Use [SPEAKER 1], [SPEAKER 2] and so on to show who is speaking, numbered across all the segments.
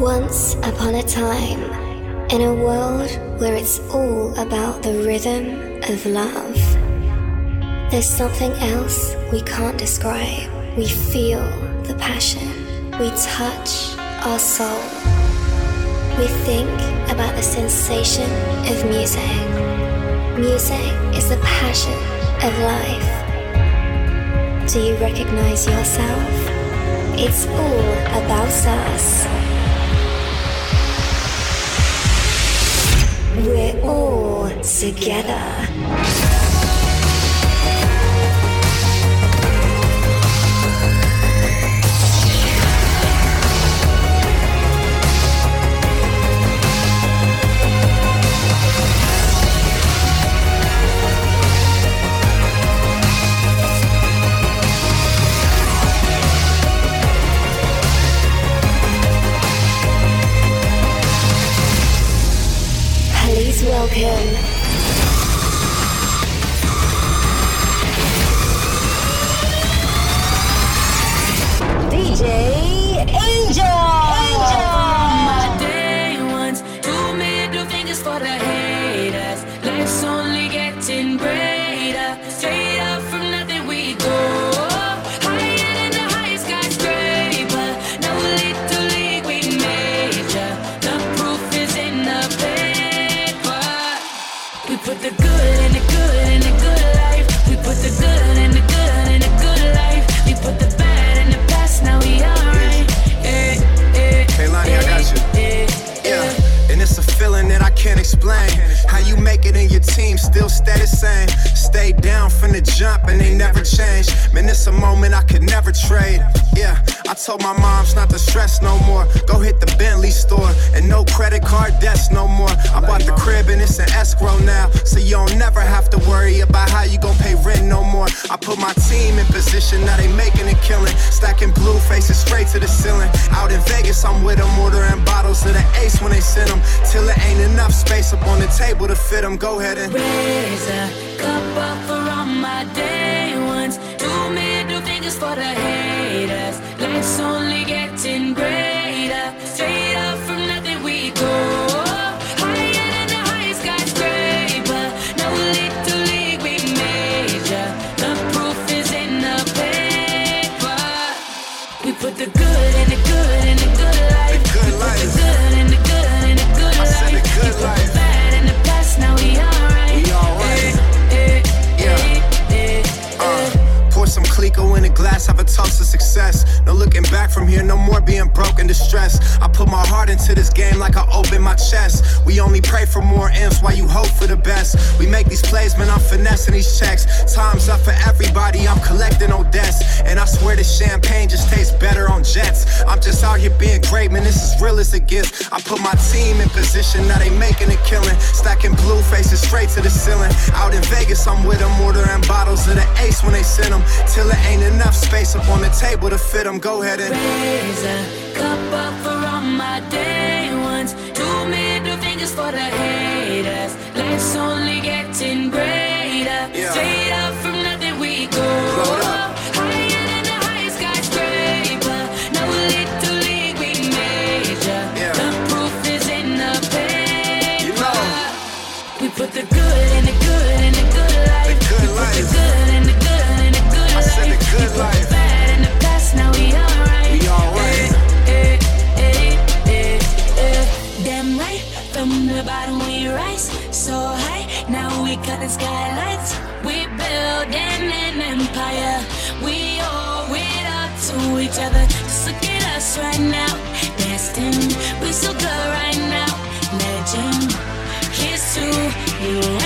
[SPEAKER 1] Once upon a time, in a world where it's all about the rhythm of love, there's something else we can't describe. We feel the passion, we touch our soul. We think about the sensation of music. Music is the passion of life. Do you recognize yourself? It's all about us. We're all together. Scorpion.
[SPEAKER 2] team still stay the same. Stay down from the jump and they never change. Man, it's a moment I could never trade. Yeah,
[SPEAKER 1] welcome
[SPEAKER 2] told my moms not to stress no more. Go hit the Bentley store and no credit card debts no more. I bought the crib and it's an escrow now, so you don't never have to worry about how you gon' pay rent no more. I put my team in position, now they making a killing. Stacking blue faces straight to the ceiling. Out in Vegas, I'm with them, ordering bottles of the ace when they send them. Till it ain't enough space up on the table to fit them. Go ahead and
[SPEAKER 3] raise a cup up for all my day ones. Two middle fingers for the haters. Life's only getting greater. Straight up from nothing we go. Higher than the highest skyscraper. No little league we major. The proof is in the paper. We put the good in the good in the good life.
[SPEAKER 2] The good life.
[SPEAKER 3] We put the good in the good in the good life.
[SPEAKER 2] said the good
[SPEAKER 3] we put the bad in the past. Now we alright.
[SPEAKER 2] We alright.
[SPEAKER 3] Eh, eh,
[SPEAKER 2] Yeah.
[SPEAKER 3] eh, eh,
[SPEAKER 2] Uh, pour some Clicquot in a glass, have a toast to success. No looking back from here, no more being broke and distressed. I put my heart into this game like I open my chest. We only pray for more M's while you hope for the best. We make these plays, man, I'm finessing these checks. Time's up for everybody, I'm collecting on debts. And I swear this champagne just tastes better on jets. I'm just out here being great, man, this is real as it gets. I put my team in position, now they making a killing. Stacking blue faces straight to the ceiling. Out in Vegas, I'm with them, ordering bottles of the ace when they send them. Till it ain't enough space up on the table to fit them. Go ahead and
[SPEAKER 3] raise a cup up for all my day ones. Two middle fingers for the haters. Life's only getting greater.
[SPEAKER 2] Yeah.
[SPEAKER 3] Straight up from nothing we go.
[SPEAKER 2] Up.
[SPEAKER 3] Higher than the highest skyscraper. No little league we major.
[SPEAKER 2] Yeah.
[SPEAKER 3] The proof is in the paper.
[SPEAKER 2] You know.
[SPEAKER 3] We put the good in the good in the good life.
[SPEAKER 2] The good
[SPEAKER 3] we
[SPEAKER 2] life.
[SPEAKER 3] Put the good in the good in the good
[SPEAKER 2] I
[SPEAKER 3] life.
[SPEAKER 2] said the good life.
[SPEAKER 3] Now we cut skylights. We building an empire. We owe it up to each other. Just look at us right now, destined. We're so good right now, legend. Here's to you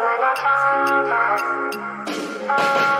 [SPEAKER 4] earth to the moon.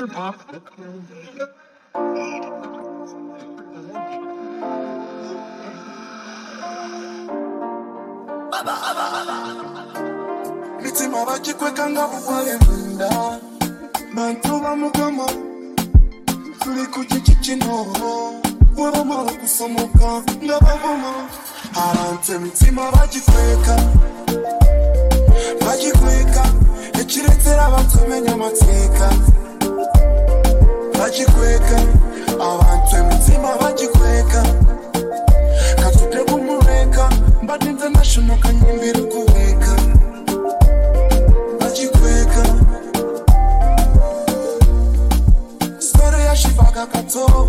[SPEAKER 5] Mr. Pop.
[SPEAKER 6] mitima bagikwekanga buwale munda bantu bamugama tuli ku kiki kino webamala okusomoka nga bavuma abantu emitima bagikweka bagikweka ekiretera abantu omenya amateeka bagikweka abantu emitima bagikweka katudde kumuleka mbadde international kanyimbira kuweeka bagikweka sitore yashivaga kato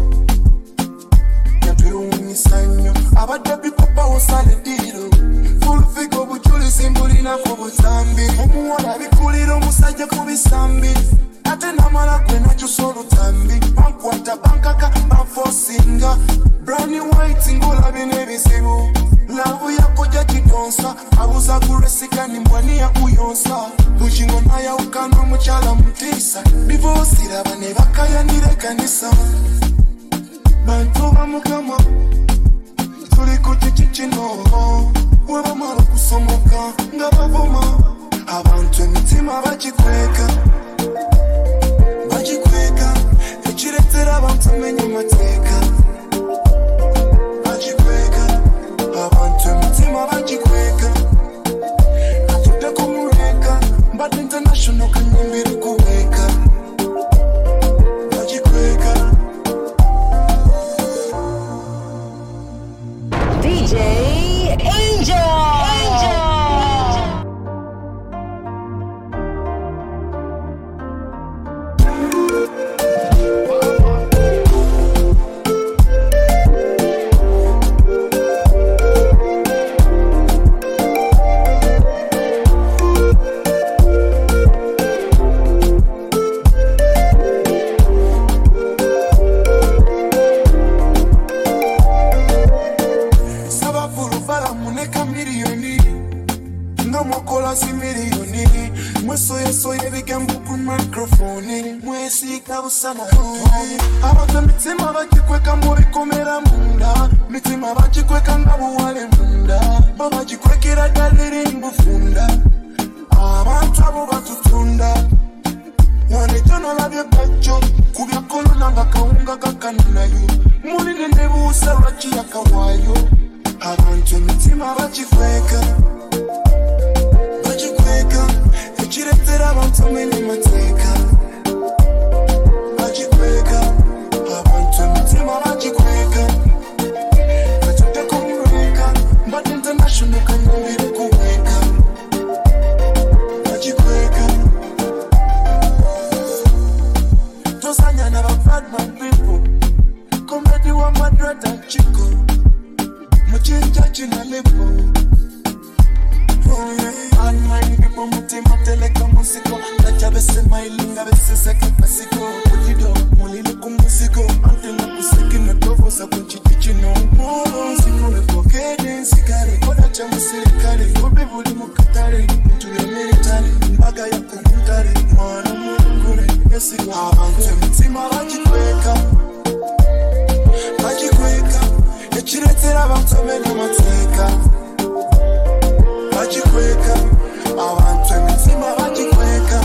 [SPEAKER 6] yatwewunyisa nnyo abadde bipopa wosalediro fulufiga obujulizi mbulinako butambi omuwola bikulira omusajja ku bisambi ate namala gwe nakyusa olutambi bankwata bankaka banfosinga brani white ngolabye n'ebizibu laavu yakojja kitonsa. Abuza kuresigani mbwani yakuyonsa bukingo nayawukana omukyala mutiisa divoosiraba ne bakayanira ekanisa bantu bamukama tuli ku kiki kino webamala okusomoka nga bavuma abantu emitima bagikweka bagikweka ekiretera abantu omenya amateeka bagikweka abantu emitima bagikweka. Atudde kumuleka mbadde international kanyimbira kuweeka mikrofoni mwesiika busana abantu emitima bagikweka mu bikomera munda. Mitima bagikweka nga buwale munda. Bo bagikwekera ddala eri mbufunda. Abantu abo batutunda. Wanejjo nolabye bajjo ku bya kolona nga kawunga gakananayo mulinde ne buusa lwaki yakawaayo abantu emitima bagikweka bagikweka ekiretera abantu omenya amateeka komedi wa madrata chiko muchinja china lepo. Oh, Anmani bipo mutima teleka musiko nachabesema ilinga beseseke pasiko. Ulido mulili kumusiko. Antena kusekina tovosa kunchiti chino molonsiko lepokede nsikale koda cha musirikale gobe buli mukatale ntule militale mbaga ya kuntale mwana mulukule esiko. Abantu emitima bagikweka bagikweka ekiretera abantu omenya amateeka bagikweka abantu emitima bagikweka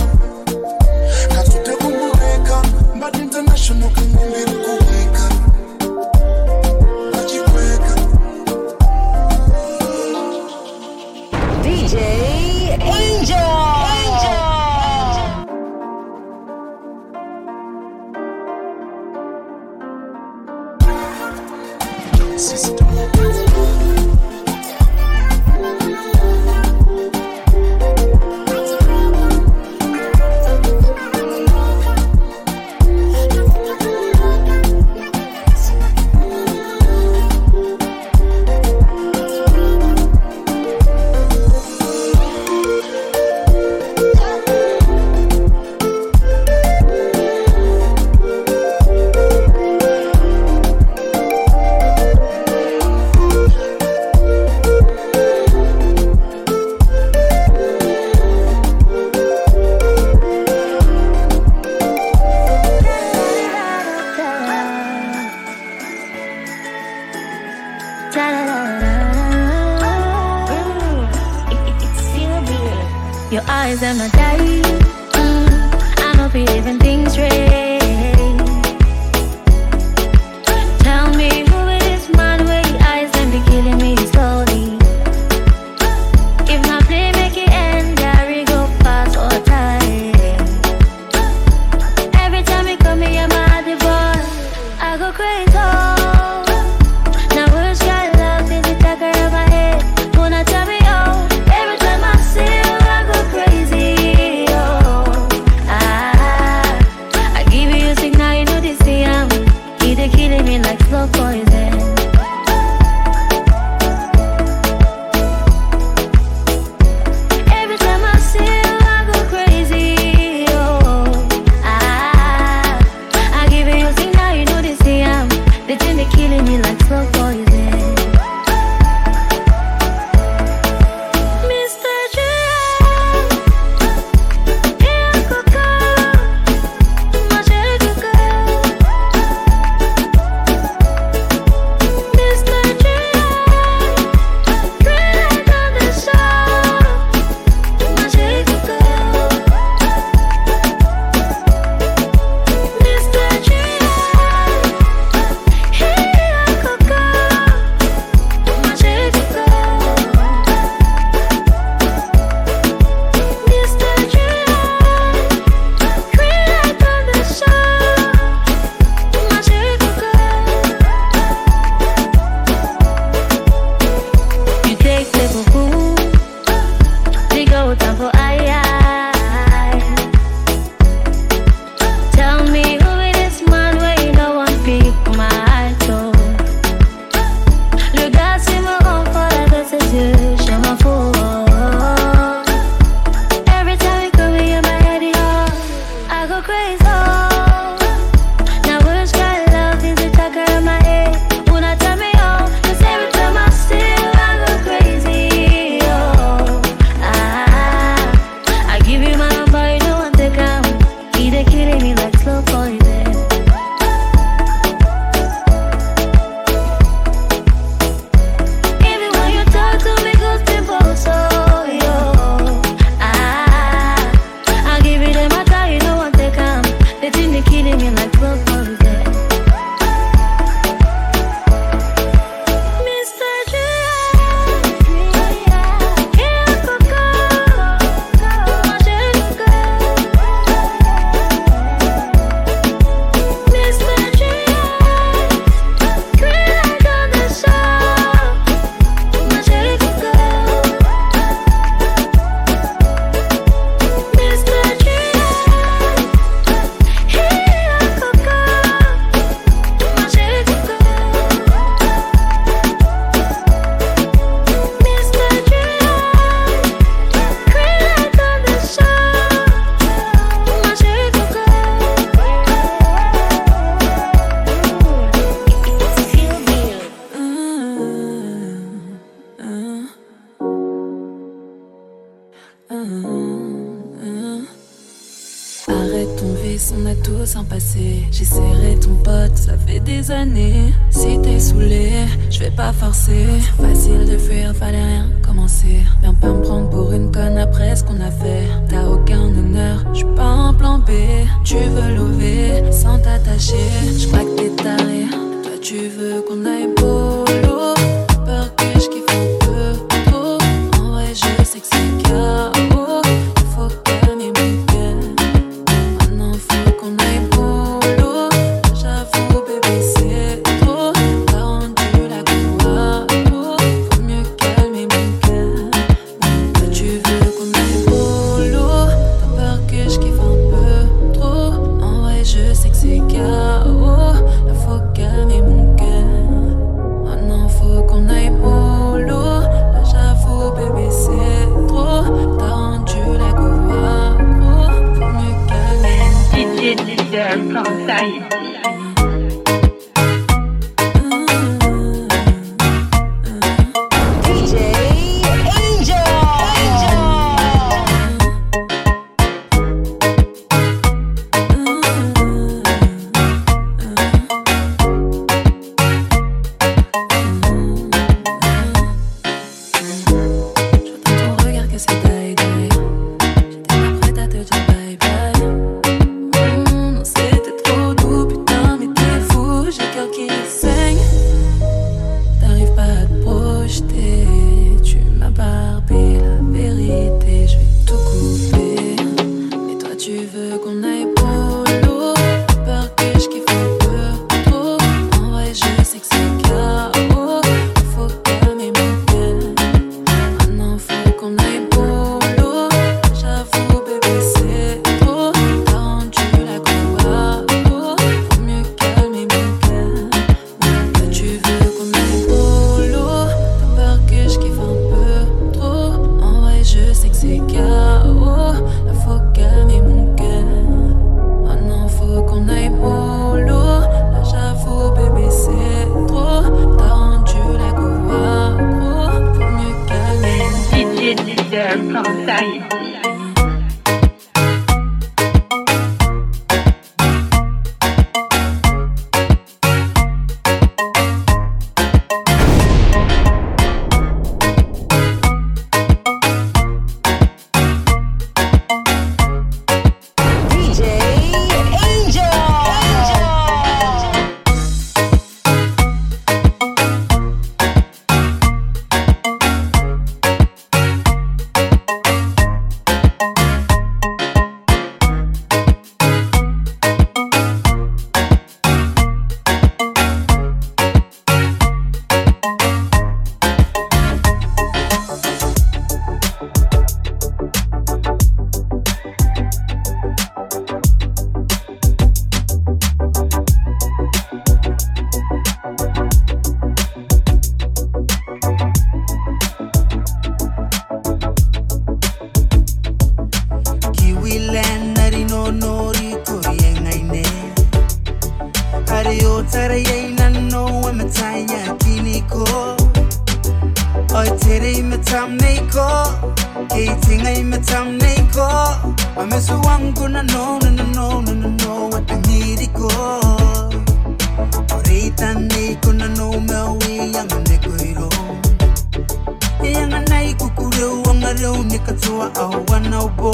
[SPEAKER 6] katudde kumuleka mbadde international kanyimbira
[SPEAKER 7] nei ko A me su wangu na no na no na no Wa te ngiri ko Orita nei ko na no me ui yanga ne ko i ro Yanga nai kukureu wanga reu ni katua au wana ubo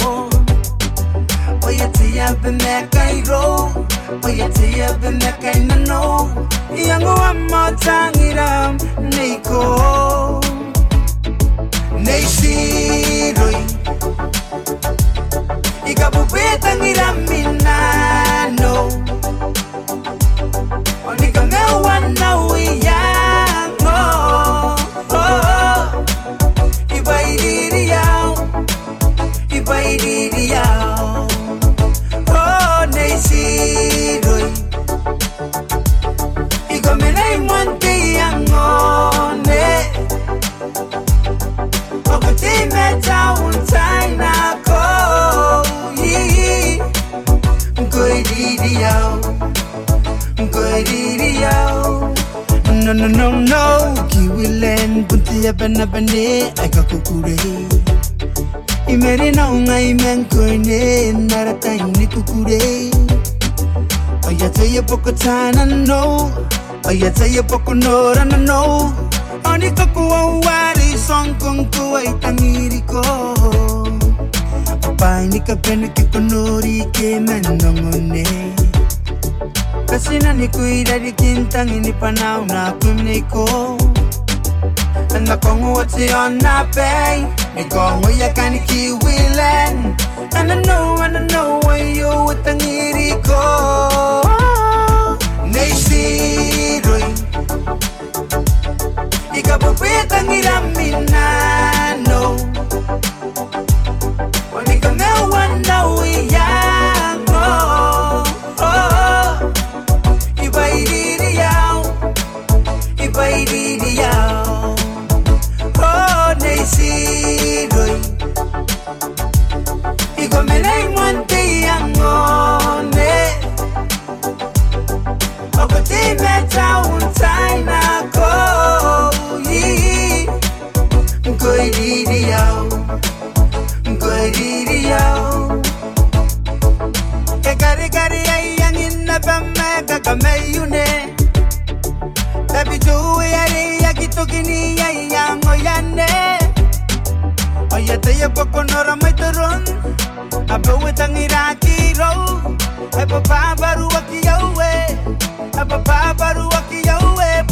[SPEAKER 7] Oye te ya be me kai ro Oye te ya be me kai na no Yango amma No no no. Kiwilen bunti ya bana bane Aika kukure Imeri na unga imen koine Narata ini kukure Oya teye poko tana no Oya teye poko nora no. No Oni kakuwa wari son con kuwa itangiri ko Pai ni kapene ke konori ke menongone Kasina ni kuida di kintangi ni panau na kumne ko wati on na pay Ni kongo ya kani kiwilen And I know, and I know where you utangiri ko. Nei siroi Ikapupita ngiraminano Ngoiririo Ngoiririo Ekarikari ayangina bama kakameyune Baby do yari yakitokini yayango yane Oyete ye poko nora maitoron Abe wetangira kiro Eba babaru wakiyawe Eba babaru wakiyawe Pati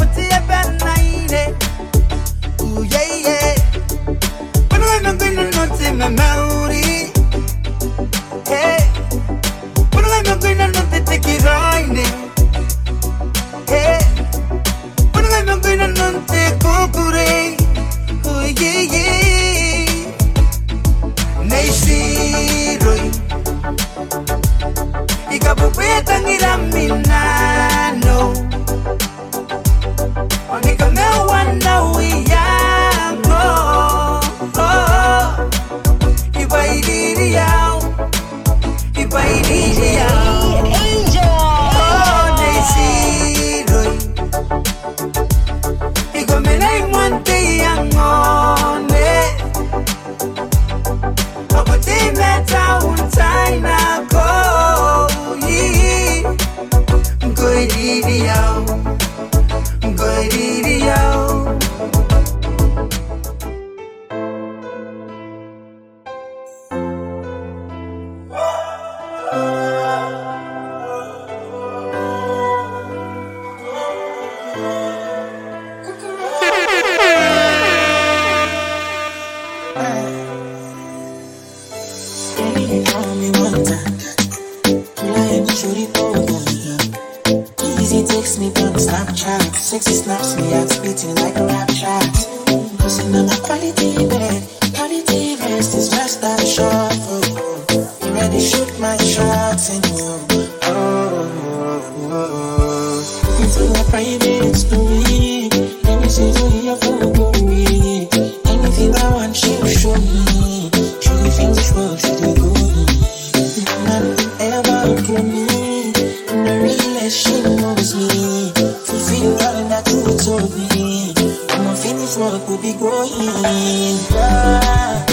[SPEAKER 7] ye benaire
[SPEAKER 8] growing.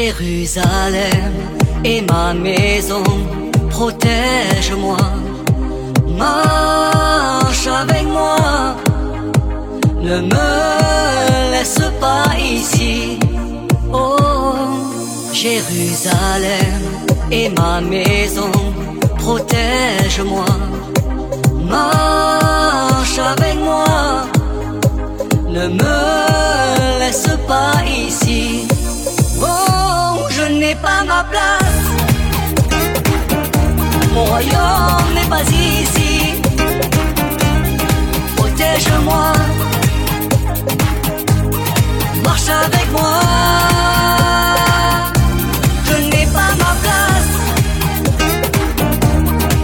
[SPEAKER 9] Jérusalem est ma maison, protège-moi, marche avec moi, ne me laisse pas ici. Oh, Jérusalem et ma maison, protège-moi. Marche avec moi, ne me laisse pas ici. Oh, n'ai pas ma place. Mon royaume n'est pas ici. Protège-moi. Marche avec moi. Je n'ai pas ma place.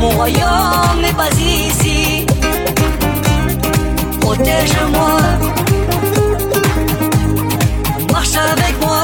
[SPEAKER 9] Mon royaume n'est pas ici. Protège-moi. Marche avec moi.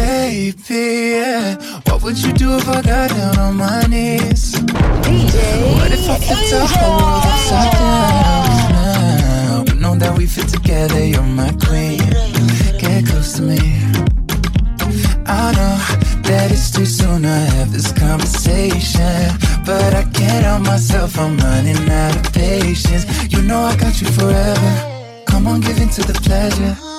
[SPEAKER 10] Baby, yeah. What would you do if I got down on my knees? What if I flipped our whole world upside down now? Know that we fit together, you're my queen. Get close to me. I know that it's too soon to have this conversation, but I can't help myself, I'm running out of patience. You know I got you forever. Come on, give in to the pleasure.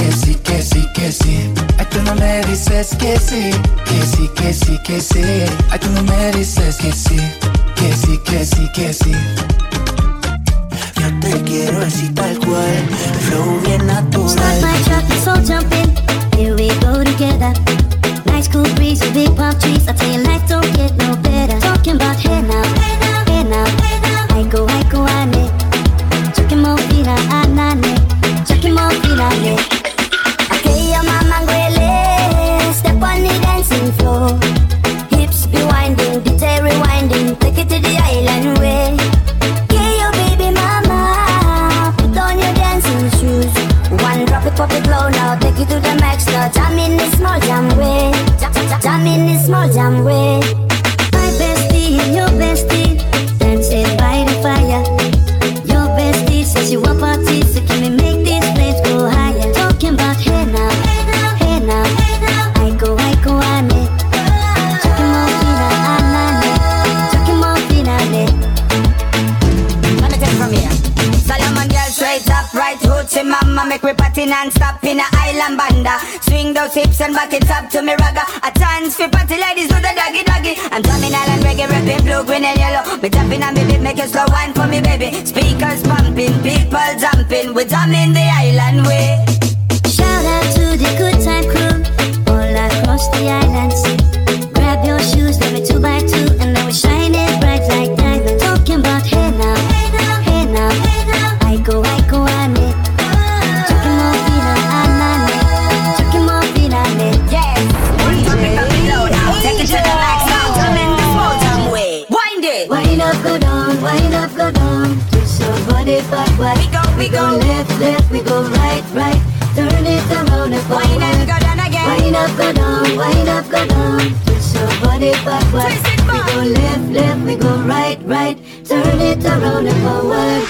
[SPEAKER 10] que sí, que sí, que sí. Ay, tú no me dices que sí, que sí, que sí, que sí. Ay, tú no me dices que sí, que sí, que sí, que sí.
[SPEAKER 11] Yo te quiero así tal cual, flow bien natural.
[SPEAKER 12] Start my truck, let's all jump. Here we go together. Nice cool breeze big palm trees. I tell you, life don't get no better. Talking about hey now, hey now, hey now. I go, I go, I ne. Chucking more feet, I. Chucking feet, I ne. Mama ngwele. Step on the dancing floor. Hips be winding, rewinding. Take it to the island way. Yeah, baby mama. Put on your dancing shoes. One drop it, pop it now. Take it to the max. Jam in this small jam way. Jam, jam, in this small jam way.
[SPEAKER 13] Party non-stop in a island banda. Swing those hips and back it up to me ragga. A chance for party ladies do the doggy doggy. I'm drumming island reggae, rapping blue, green and yellow. Me tapping on me beat, make it slow wine for me baby. Speakers pumping, people jumping. We drumming the island way.
[SPEAKER 12] Shout out to the good time crew. All across the island. Grab your shoes, let me two by two, and your body.
[SPEAKER 13] We go, we go.
[SPEAKER 12] left, left, we go right, right. Turn it around and forward.
[SPEAKER 13] Wind up, go down again
[SPEAKER 12] Wind up, go down, wind up, go down. Twist your body.
[SPEAKER 13] Twist it
[SPEAKER 12] We go left, left, we go right, right. Turn it around and forward.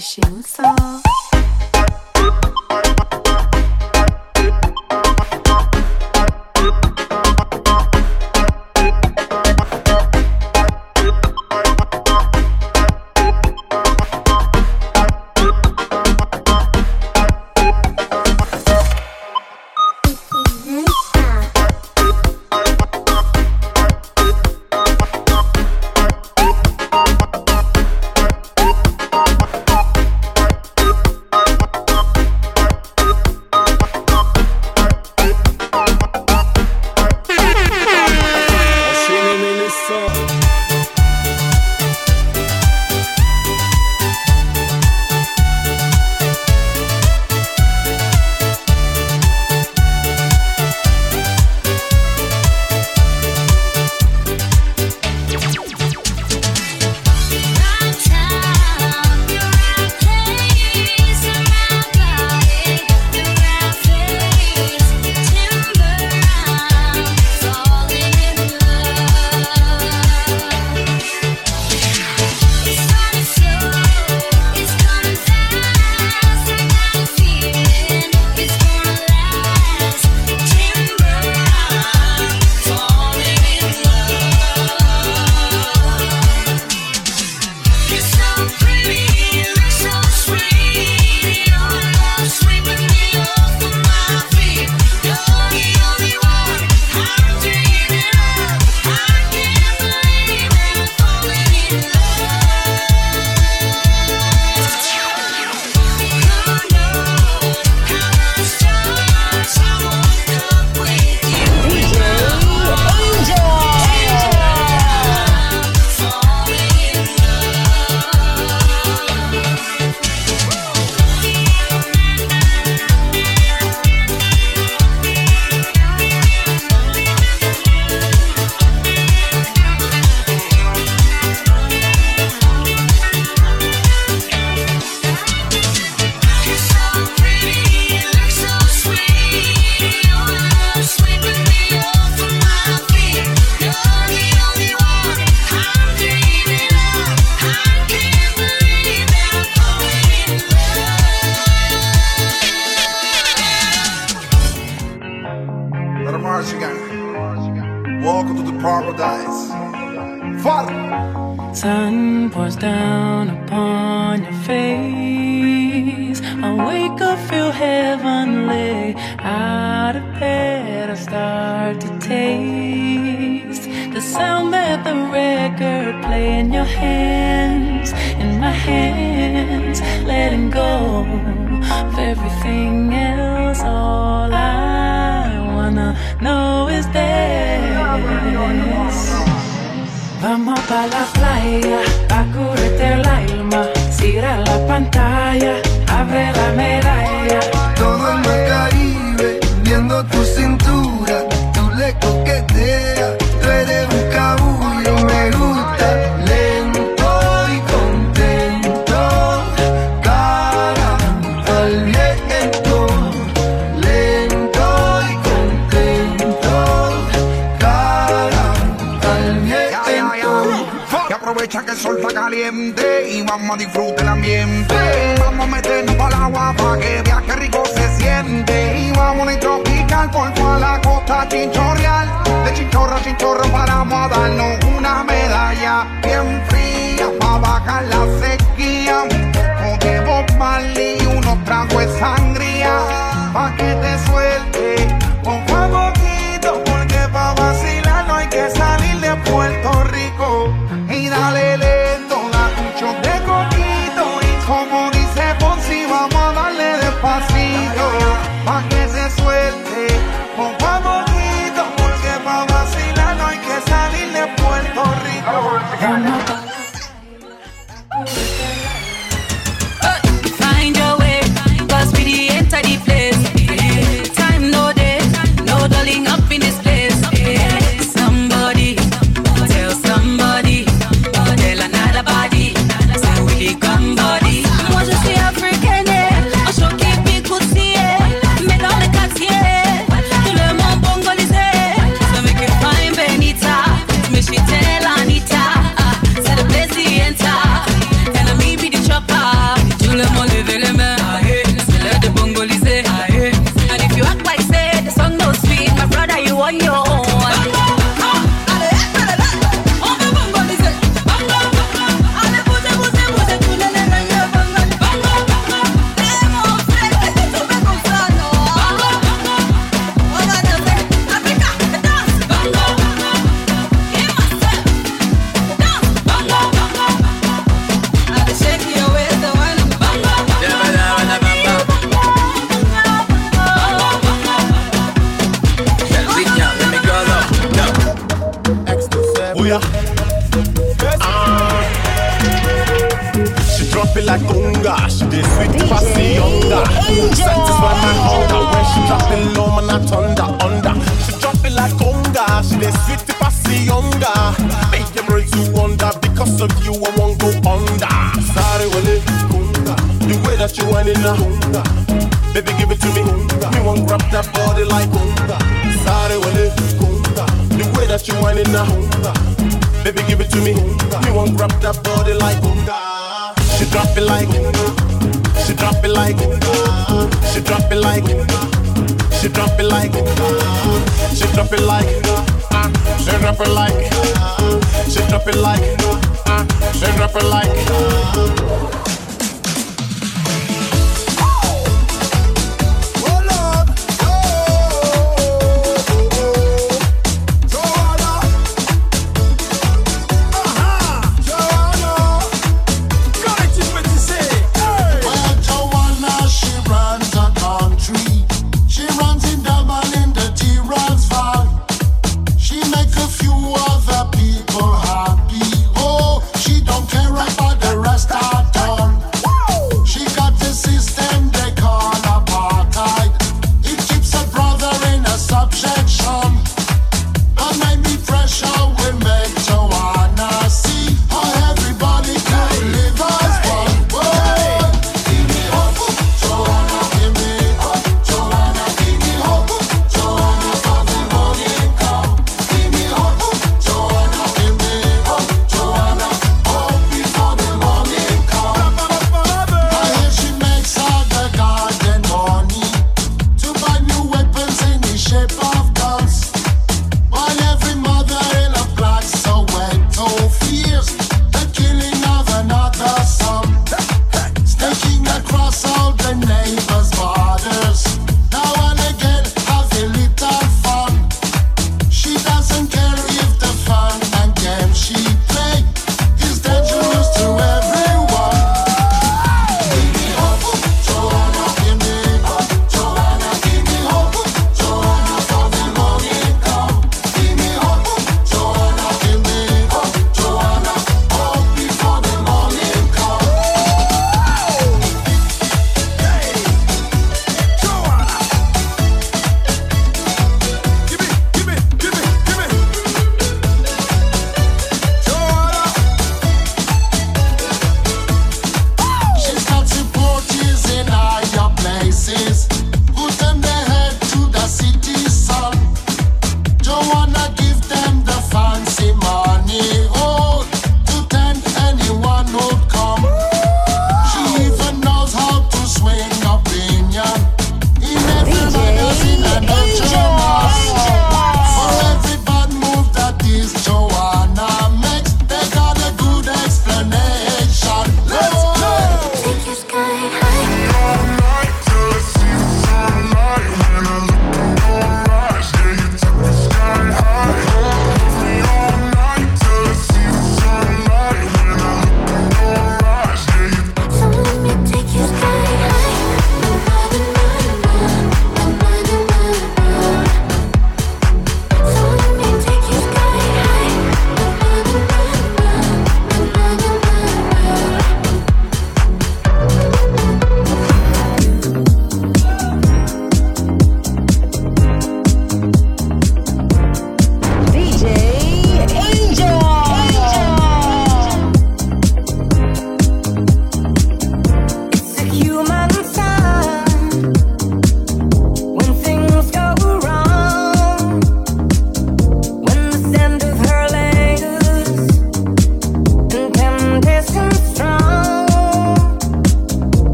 [SPEAKER 14] Fun, c'est